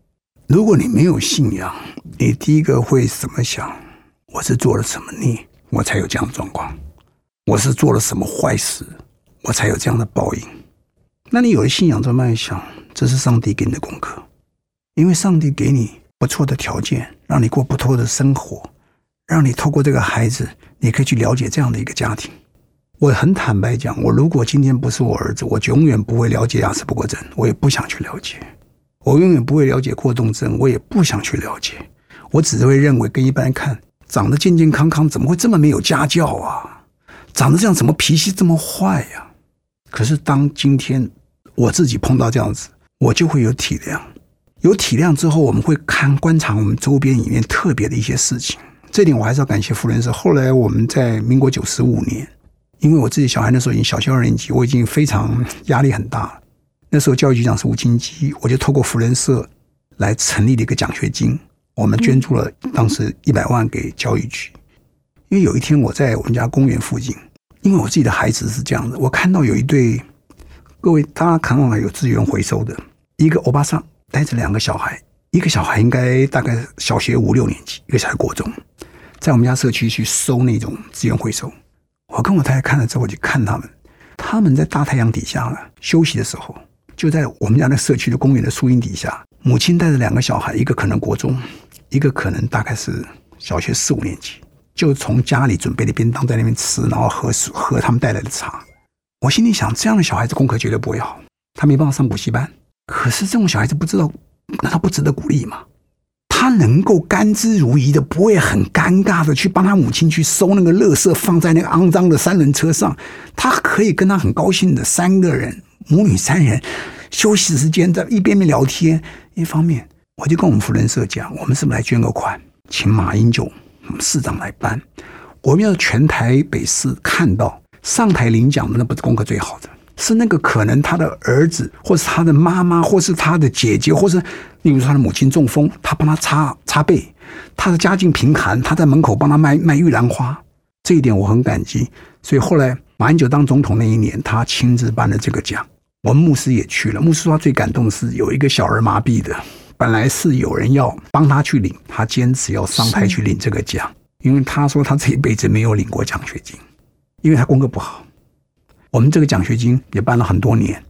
如果你没有信仰，你第一个会怎么想？我是做了什么孽，我才有这样的状况？我是做了什么坏事，我才有这样的报应？那你有了信仰，就慢慢想，这是上帝给你的功课，因为上帝给你不错的条件，让你过不错的生活，让你透过这个孩子，你可以去了解这样的一个家庭。我很坦白讲，我如果今天不是我儿子，我永远不会了解亚斯伯格症，我也不想去了解。我永远不会了解过动症，我也不想去了解。我只会认为，跟一般人看，长得健健康康，怎么会这么没有家教啊？长得这样，怎么脾气这么坏呀、可是当今天我自己碰到这样子，我就会有体谅。有体谅之后，我们会看观察我们周边里面特别的一些事情。这点我还是要感谢傅人社。后来我们在民国九十五年，因为我自己小孩那时候已经小学二年级，我已经非常压力很大了。那时候教育局长是吴金基，我就透过福人社来成立了一个奖学金。我们捐助了当时一百万给教育局。因为有一天我在我们家公园附近，因为我自己的孩子是这样的，我看到有一对各位大家看到有资源回收的，一个欧巴桑带着两个小孩，一个小孩应该大概小学五六年级，一个小孩国中，在我们家社区去收那种资源回收。我跟我太太看了之后，我就看他们，他们在大太阳底下呢休息的时候，就在我们家那社区的公园的树荫底下，母亲带着两个小孩，一个可能国中，一个可能大概是小学四五年级，就从家里准备的便当在那边吃，然后喝喝他们带来的茶。我心里想，这样的小孩子功课绝对不会好，他没办法上补习班。可是这种小孩子不知道，难道不值得鼓励吗？他能够甘之如饴的，不会很尴尬的去帮他母亲去收那个垃圾，放在那个肮脏的三轮车上。他可以跟他很高兴的三个人，母女三人休息时间在一边边聊天。一方面，我就跟我们福人社讲，我们是不是来捐个款，请马英九市长来办？我们要全台北市看到上台领奖的，那不是功课最好的。是那个可能他的儿子，或是他的妈妈，或是他的姐姐，或是例如他的母亲中风，他帮他擦擦背，他的家境贫寒，他在门口帮他卖卖玉兰花，这一点我很感激。所以后来马英九当总统那一年，他亲自颁了这个奖，我们牧师也去了。牧师说他最感动的是有一个小儿麻痹的，本来是有人要帮他去领，他坚持要上台去领这个奖，因为他说他这一辈子没有领过奖学金，因为他功课不好。我们这个奖学金也办了很多年，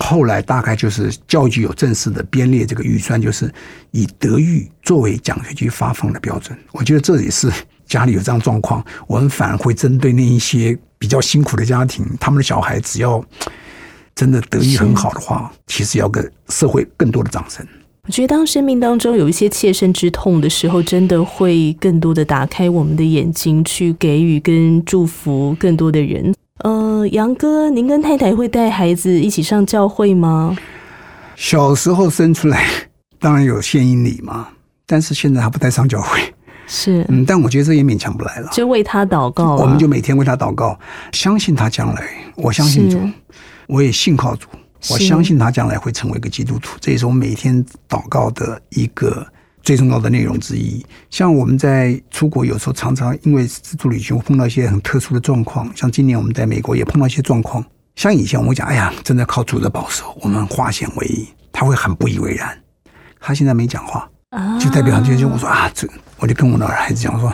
后来大概就是教育局有正式的编列这个预算，就是以德育作为奖学金发放的标准。我觉得这也是家里有这样状况，我们反而会针对那一些比较辛苦的家庭，他们的小孩只要真的德育很好的话，其实要给社会更多的掌声。我觉得当生命当中有一些切身之痛的时候，真的会更多的打开我们的眼睛，去给予跟祝福更多的人。呃，杨哥，您跟太太会带孩子一起上教会吗？小时候生出来，当然有献殷礼嘛，但是现在还不带上教会，是，嗯，但我觉得这也勉强不来了，就为他祷告，我们就每天为他祷告，相信他将来，我相信主，我也信靠主，我相信他将来会成为一个基督徒，这也是我每天祷告的一个。最重要的内容之一，像我们在出国有时候常常因为自助旅行碰到一些很特殊的状况，像今年我们在美国也碰到一些状况。像以前我们讲，哎呀，真的靠主的保守，我们化险为夷，他会很不以为然。他现在没讲话，就代表就就我说啊，这我就跟我的孩子讲说，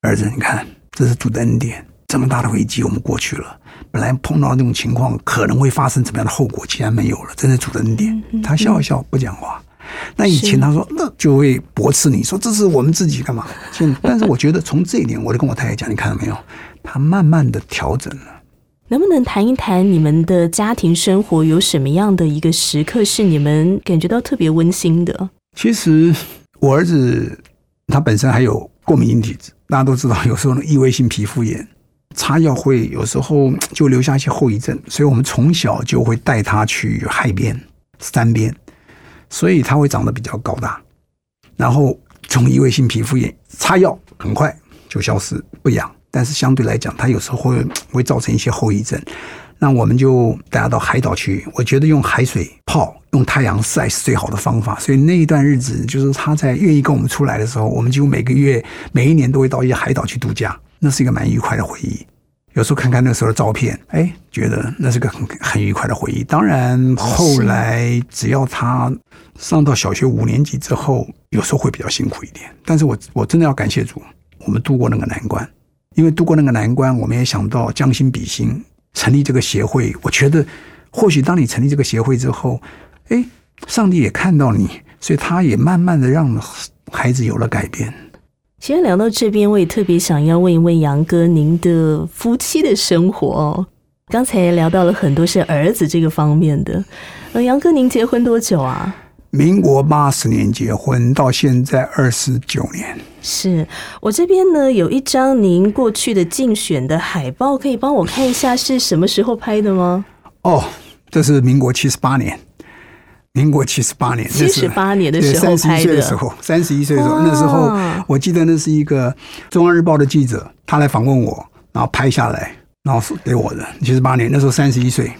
儿子，你看这是主的恩典，这么大的危机我们过去了，本来碰到那种情况可能会发生怎么样的后果，竟然没有了，真的主的恩典。他笑一笑，不讲话。那以前他说那就会驳斥你说这是我们自己干嘛？现但是我觉得从这一点，我就跟我太太讲，你看到没有？他慢慢的调整了。能不能谈一谈你们的家庭生活有什么样的一个时刻是你们感觉到特别温馨的？其实我儿子他本身还有过敏性体质，大家都知道，有时候呢异位性皮肤炎擦药会有时候就留下一些后遗症，所以我们从小就会带他去海边、山边。所以它会长得比较高大，然后从异位性皮肤炎擦药很快就消失不痒，但是相对来讲，它有时候会会造成一些后遗症。那我们就带他到海岛去，我觉得用海水泡、用太阳晒是最好的方法。所以那一段日子，就是他在愿意跟我们出来的时候，我们几乎每个月、每一年都会到一些海岛去度假，那是一个蛮愉快的回忆。有时候看看那时候的照片，哎，觉得那是个很很愉快的回忆。当然，后来只要他上到小学五年级之后，有时候会比较辛苦一点。但是我我真的要感谢主，我们度过那个难关。因为度过那个难关，我们也想到将心比心，成立这个协会。我觉得，或许当你成立这个协会之后，哎，上帝也看到你，所以他也慢慢的让孩子有了改变。其实聊到这边，我也特别想要问一问杨哥，您的夫妻的生活哦。刚才聊到了很多是儿子这个方面的。呃，杨哥，您结婚多久啊？民国八十年结婚，到现在二十九年。是我这边呢有一张您过去的竞选的海报，可以帮我看一下是什么时候拍的吗？哦，这是民国七十八年。民国七十八年，七十八年的时候三十一岁的时候，三十一岁的时候，那时候我记得那是一个中央日报的记者，他来访问我，然后拍下来，然后给我的。七十八年那时候三十一岁，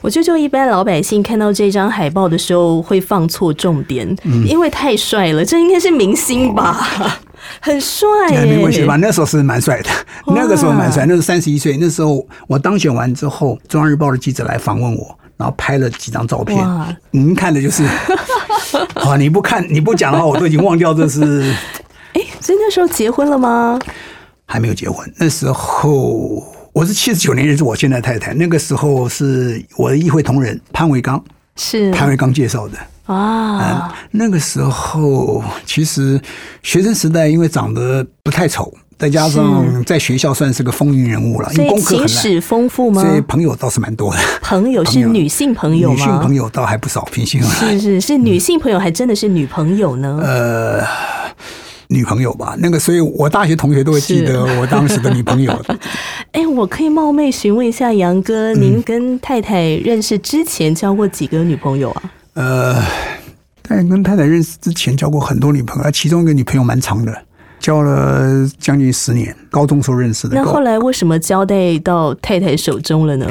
我觉得就一般老百姓看到这张海报的时候会放错重点，嗯因为太帅了，这应该是明星吧？很帅耶，哎没关系吧？那时候是蛮帅的，那个时候蛮帅，那时候三十一岁。那时候我当选完之后，中央日报的记者来访问我，然后拍了几张照片。您看的就是，啊，你不看你不讲的话，我都已经忘掉这是 哎，所以那时候结婚了吗？还没有结婚。那时候我是七十九年认识我现在太太，那个时候是我的议会同仁潘维刚，是潘维刚介绍的。啊，那个时候其实学生时代，因为长得不太丑，再加上在学校算是个风云人物了，因为功课很烂，情史丰富吗？所以朋友倒是蛮多的。朋友是女性朋友吗？女性朋友倒还不少，平心而论，是是是女性朋友，还真的是女朋友呢。呃，女朋友吧。那个，所以我大学同学都会记得我当时的女朋友。哎、我可以冒昧询问一下杨哥，嗯您跟太太认识之前交过几个女朋友啊？呃，在跟太太认识之前交过很多女朋友，其中一个女朋友蛮长的，交了将近十年，高中时候认识的。那后来为什么交代到太太手中了呢？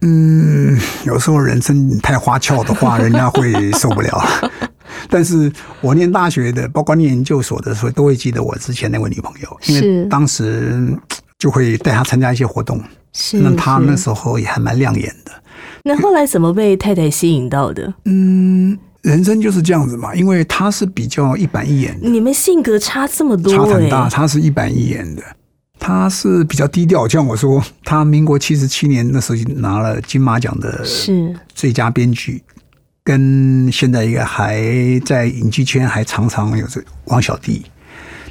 嗯，有时候人生太花俏的话，人家会受不了。但是我念大学的，包括念研究所的时候，都会记得我之前那位女朋友，因是为当时嗯就会带她参加一些活动。是那她那时候也还蛮亮眼的。那后来怎么被太太吸引到的？嗯，人生就是这样子嘛，因为他是比较一板一眼的，你们性格差这么多、差很哎。大，他是一板一眼的。他是比较低调，像我说，他民国七十七年那时候就拿了金马奖的是。最佳编剧，跟现在一个还在影剧圈还常常有这王小弟，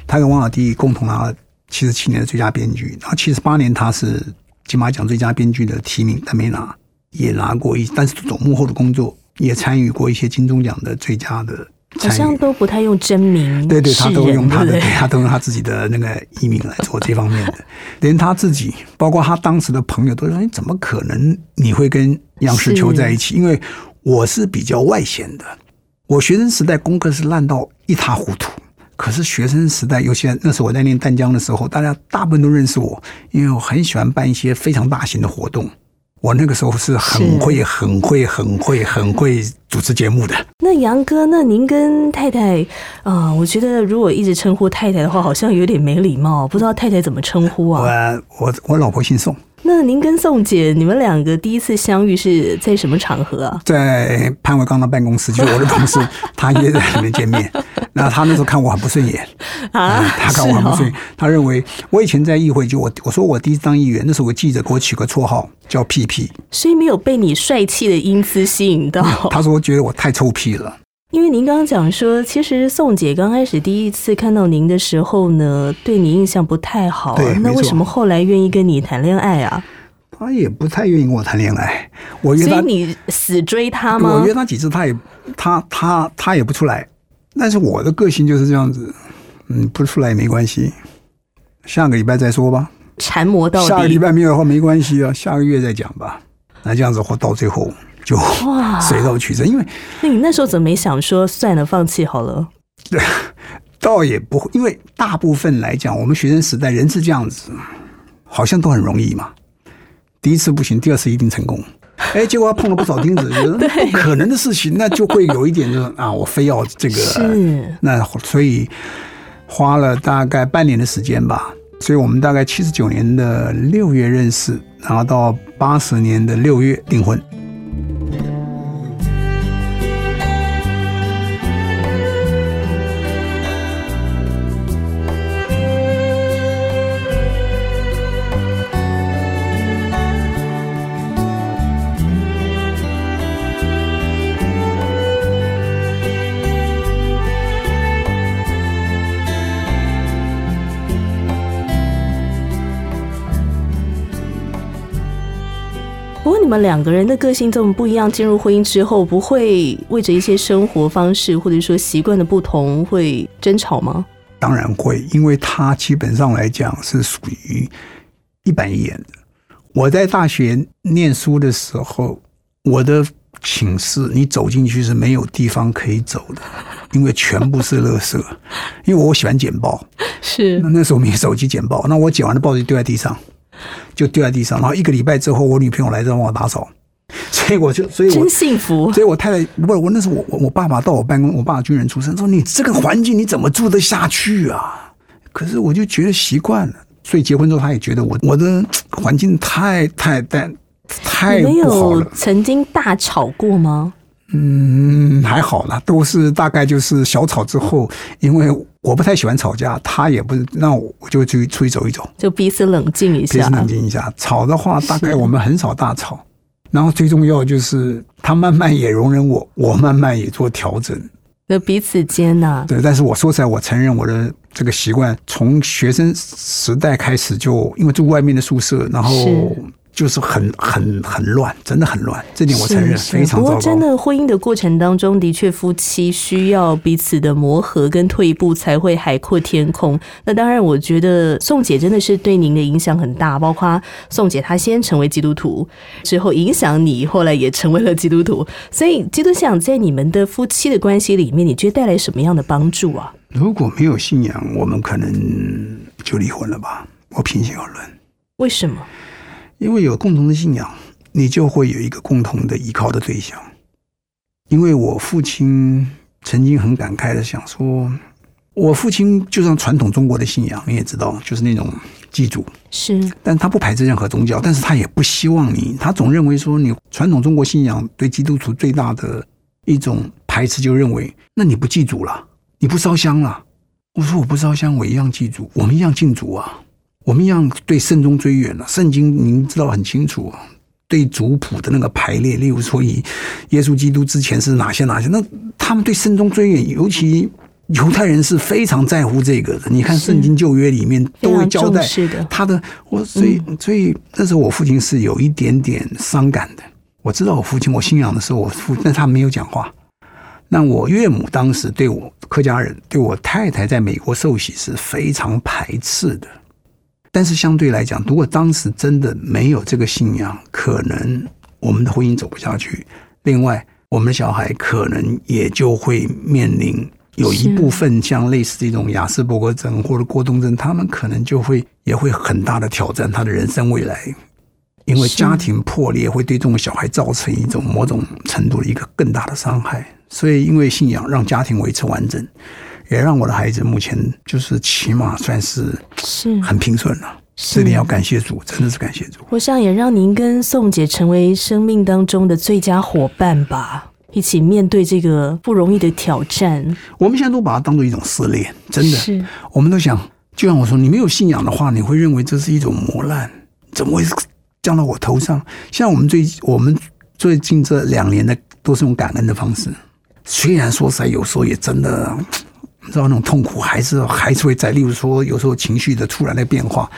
他跟王小弟共同拿了七十七年的最佳编剧，然后七十八年他是金马奖最佳编剧的提名，但没拿，也拿过一，但是走幕后的工作，也参与过一些金钟奖的最佳的好。像都不太用真名对对，他都用他的，他都用他自己的那个艺名来做这方面的，连他自己，包括他当时的朋友都说：“你怎么可能你会跟杨世秋在一起？”因为我是比较外显的，我学生时代功课是烂到一塌糊涂。可是学生时代，尤其那时候我在念淡江的时候，大家大部分都认识我，因为我很喜欢办一些非常大型的活动。我那个时候是很会、很会、很会、很会主持节目的。那杨哥，那您跟太太啊、我觉得如果一直称呼太太的话，好像有点没礼貌，不知道太太怎么称呼啊？我我我老婆姓宋，那您跟宋姐，你们两个第一次相遇是在什么场合啊？在潘伟刚的办公室，就是我的同事，他约在里面见面。那他那时候看我很不顺眼，啊，嗯他看我很不顺眼，他认为我以前在议会就我我说我第一次当议员，那时候我记者给我取个绰号叫屁屁，所以没有被你帅气的英姿吸引到。他说觉得我太臭屁了。因为您刚刚讲说，其实宋姐刚开始第一次看到您的时候呢，对你印象不太好那为什么后来愿意跟你谈恋爱啊？他也不太愿意跟我谈恋爱，我约他所以，你死追他吗我？约他几次，他也他他他也不出来。但是我的个性就是这样子，嗯，不出来也没关系，下个礼拜再说吧。缠磨到下个礼。拜没有的话没关系啊，下个月再讲吧。那这样子话到最后就哇水到渠成，因为那你那时候怎么没想说算了，放弃好了？倒也不会，因为大部分来讲，我们学生时代人是这样子，好像都很容易嘛。第一次不行，第二次一定成功。哎，结果他碰了不少钉子，觉得不可能的事情，那就会有一点就是啊，我非要这个，是那所以花了大概半年的时间吧。所以我们大概七十九年的六月认识，然后到八十年的六月订婚。们两个人的个性这么不一样，进入婚姻之后，不会为着一些生活方式或者说习惯的不同会争吵吗？当然会，因为他基本上来讲是属于一板一眼的。我在大学念书的时候，我的寝室你走进去是没有地方可以走的，因为全部是垃圾。因为我喜欢剪报，是那那时候没手机剪报，那我剪完的报纸就丢在地上，就丢在地上。然后一个礼拜之后，我女朋友来这帮我打扫，所以我就，所以我真幸福。所以我太太不是我那时候我我我爸爸到我办公，我爸军人出身，说你这个环境你怎么住得下去啊？可是我就觉得习惯了，所以结婚之后他也觉得我我的环境太太太太没有。曾经大吵过吗？嗯，还好啦，都是大概就是小吵之后，因为我不太喜欢吵架，他也不是，那我就去出去走一走，就彼此冷静一下彼此。冷静一下。吵的话，大概我们很少大吵。然后最重要就是他慢慢也容忍我，我慢慢也做调整。那彼此接纳，对，但是我说实在，我承认我的这个习惯，从学生时代开始就因为住外面的宿舍，然后是就是很很很乱，真的很乱，这点我承认非常糟糕。不过，真的婚姻的过程当中，的确夫妻需要彼此的磨合跟退步，才会海阔天空。那当然，我觉得宋姐真的是对您的影响很大，包括宋姐她先成为基督徒，之后影响你，后来也成为了基督徒。所以，基督信仰在你们的夫妻的关系里面，你觉得带来什么样的帮助啊？如果没有信仰，我们可能就离婚了吧？我平心而论，为什么？因为有共同的信仰，你就会有一个共同的依靠的对象。因为我父亲曾经很感慨的想说，我父亲就像传统中国的信仰，你也知道，就是那种祭祖，是但他不排斥任何宗教，但是他也不希望你，他总认为说你传统中国信仰对基督徒最大的一种排斥，就认为那你不祭祖了，你不烧香了。我说我不烧香，我一样祭祖，我们一样敬祖啊，我们一样对慎终追远了、圣经您知道很清楚啊，对族谱的那个排列，例如说以耶稣基督之前是哪些哪些，那他们对慎终追远，尤其。犹太人是非常在乎这个的，你看圣经旧约里面都会交代他的我，所以所以那时候我父亲是有一点点伤感的。我知道我父亲，我信仰的时候，我父，但他没有讲话。那我岳母当时对我客家人，对我太太在美国受洗是非常排斥的。但是相对来讲，如果当时真的没有这个信仰，可能我们的婚姻走不下去。另外，我们的小孩可能也就会面临有一部分像类似这种雅斯伯格症或者过动症，他们可能就会也会很大的挑战他的人生未来。因为家庭破裂会对这种小孩造成一种某种程度的一个更大的伤害，所以因为信仰让家庭维持完整，也让我的孩子目前就是起码算是是很平顺了。这点要感谢主，真的是感谢主。我想也让您跟宋姐成为生命当中的最佳伙伴吧，一起面对这个不容易的挑战。我们现在都把它当做一种试炼，真的，是我们都想，就像我说，你没有信仰的话，你会认为这是一种磨难，怎么会降到我头上？像我们最我们最近这两年的都是用感恩的方式，虽然说实在有时候也真的。你知道那种痛苦还是还是会在，例如说有时候情绪的突然的变化，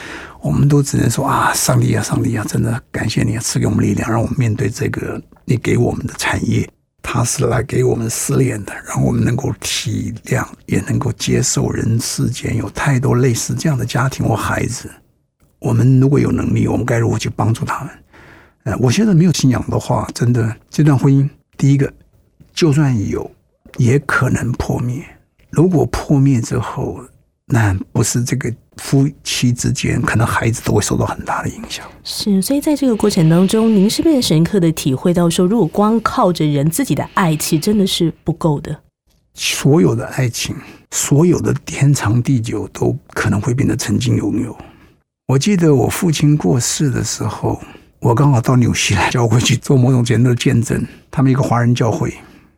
我们都只能说啊，上帝啊，上帝啊，真的感谢你，赐给我们力量，让我们面对这个你给我们的产业，它是来给我们试炼的，让我们能够体谅，也能够接受人世间有太多类似这样的家庭或孩子。我们如果有能力，我们该如何去帮助他们？呃，我现在没有信仰的话，真的这段婚姻，第一个，就算有，也可能破灭。如果破灭之后，那不是这个夫妻之间，可能孩子都会受到很大的影响。是，所以在这个过程当中，您是不是深刻的体会到说，如果光靠着人自己的爱，其实真的是不够的。所有的爱情，所有的天长地久，都可能会变得曾经拥有。我记得我父亲过世的时候，我刚好到纽西兰教会去做某种程度的见证，他们一个华人教会。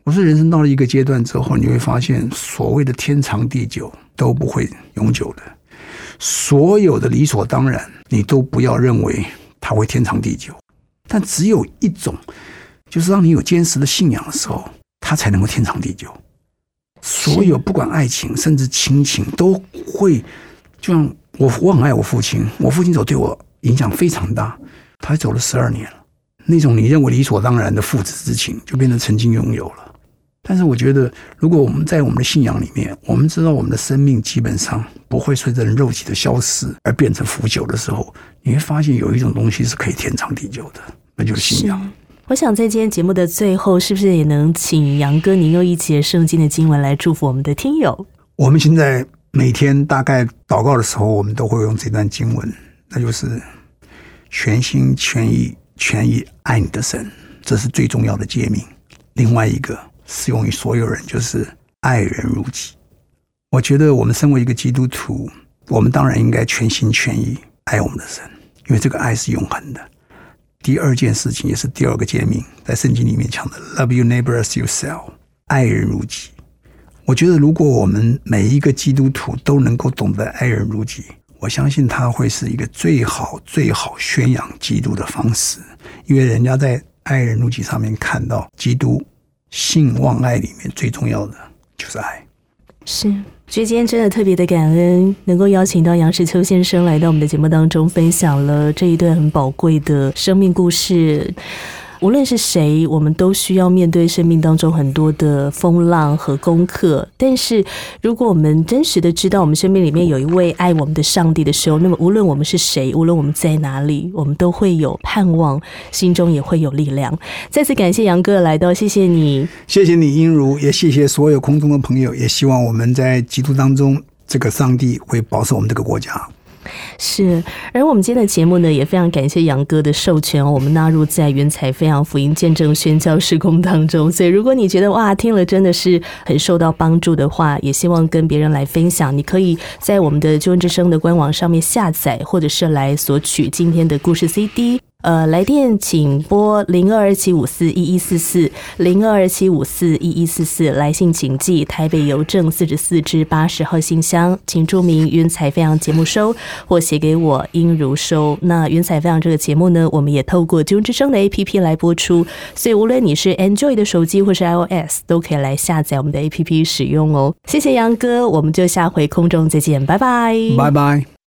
我说，人生到了一个阶段之后，你会发现，所谓的天长地久都不会永久的，所有的理所当然，你都不要认为它会天长地久。但只有一种，就是当你有坚实的信仰的时候，它才能够天长地久。所有不管爱情，甚至亲情，都会就像我，我很爱我父亲，我父亲走对我影响非常大，他走了十二年了。那种你认为理所当然的父子之情，就变成曾经拥有了。但是我觉得，如果我们在我们的信仰里面，我们知道我们的生命基本上不会随着肉体的消失而变成腐朽的时候，你会发现有一种东西是可以天长地久的，那就是信仰。我想在今天节目的最后，是不是也能请杨哥您用一节圣经的经文来祝福我们的听友？我们现在每天大概祷告的时候，我们都会用这段经文，那就是全心全意全意爱你的神，这是最重要的诫命。另外一个适用于所有人，就是爱人如己。我觉得我们身为一个基督徒，我们当然应该全心全意爱我们的神，因为这个爱是永恒的。第二件事情也是第二个诫命，在圣经里面讲的 “Love your neighbor as yourself”，爱人如己。我觉得如果我们每一个基督徒都能够懂得爱人如己，我相信他会是一个最好最好宣扬基督的方式，因为人家在爱人如己上面看到基督性望爱里面最重要的就是爱。是，所以今天真的特别的感恩，能够邀请到杨世秋先生来到我们的节目当中，分享了这一段很宝贵的生命故事。无论是谁，我们都需要面对生命当中很多的风浪和功课。但是，如果我们真实的知道我们生命里面有一位爱我们的上帝的时候，那么无论我们是谁，无论我们在哪里，我们都会有盼望，心中也会有力量。再次感谢杨哥来到，谢谢你。谢谢你，英如，也谢谢所有空中的朋友，也希望我们在基督当中，这个上帝会保守我们这个国家。是，而我们今天的节目呢，也非常感谢杨哥的授权，我们纳入在云彩飞扬福音见证宣教时空当中。所以，如果你觉得哇，听了真的是很受到帮助的话，也希望跟别人来分享。你可以在我们的救恩之声的官网上面下载，或者是来索取今天的故事 CD。呃，来电请拨零二二七五四一一四四零二二七五四一一四四，来信请寄台北邮政四十四至八十号信箱，请注明“云彩飞扬”节目收，或写给我应如收。那“云彩飞扬”这个节目呢，我们也透过金之声的 APP 来播出，所以无论你是 Android 的手机或是 iOS，都可以来下载我们的 APP 使用哦。谢谢杨哥，我们就下回空中再见，拜拜，拜拜。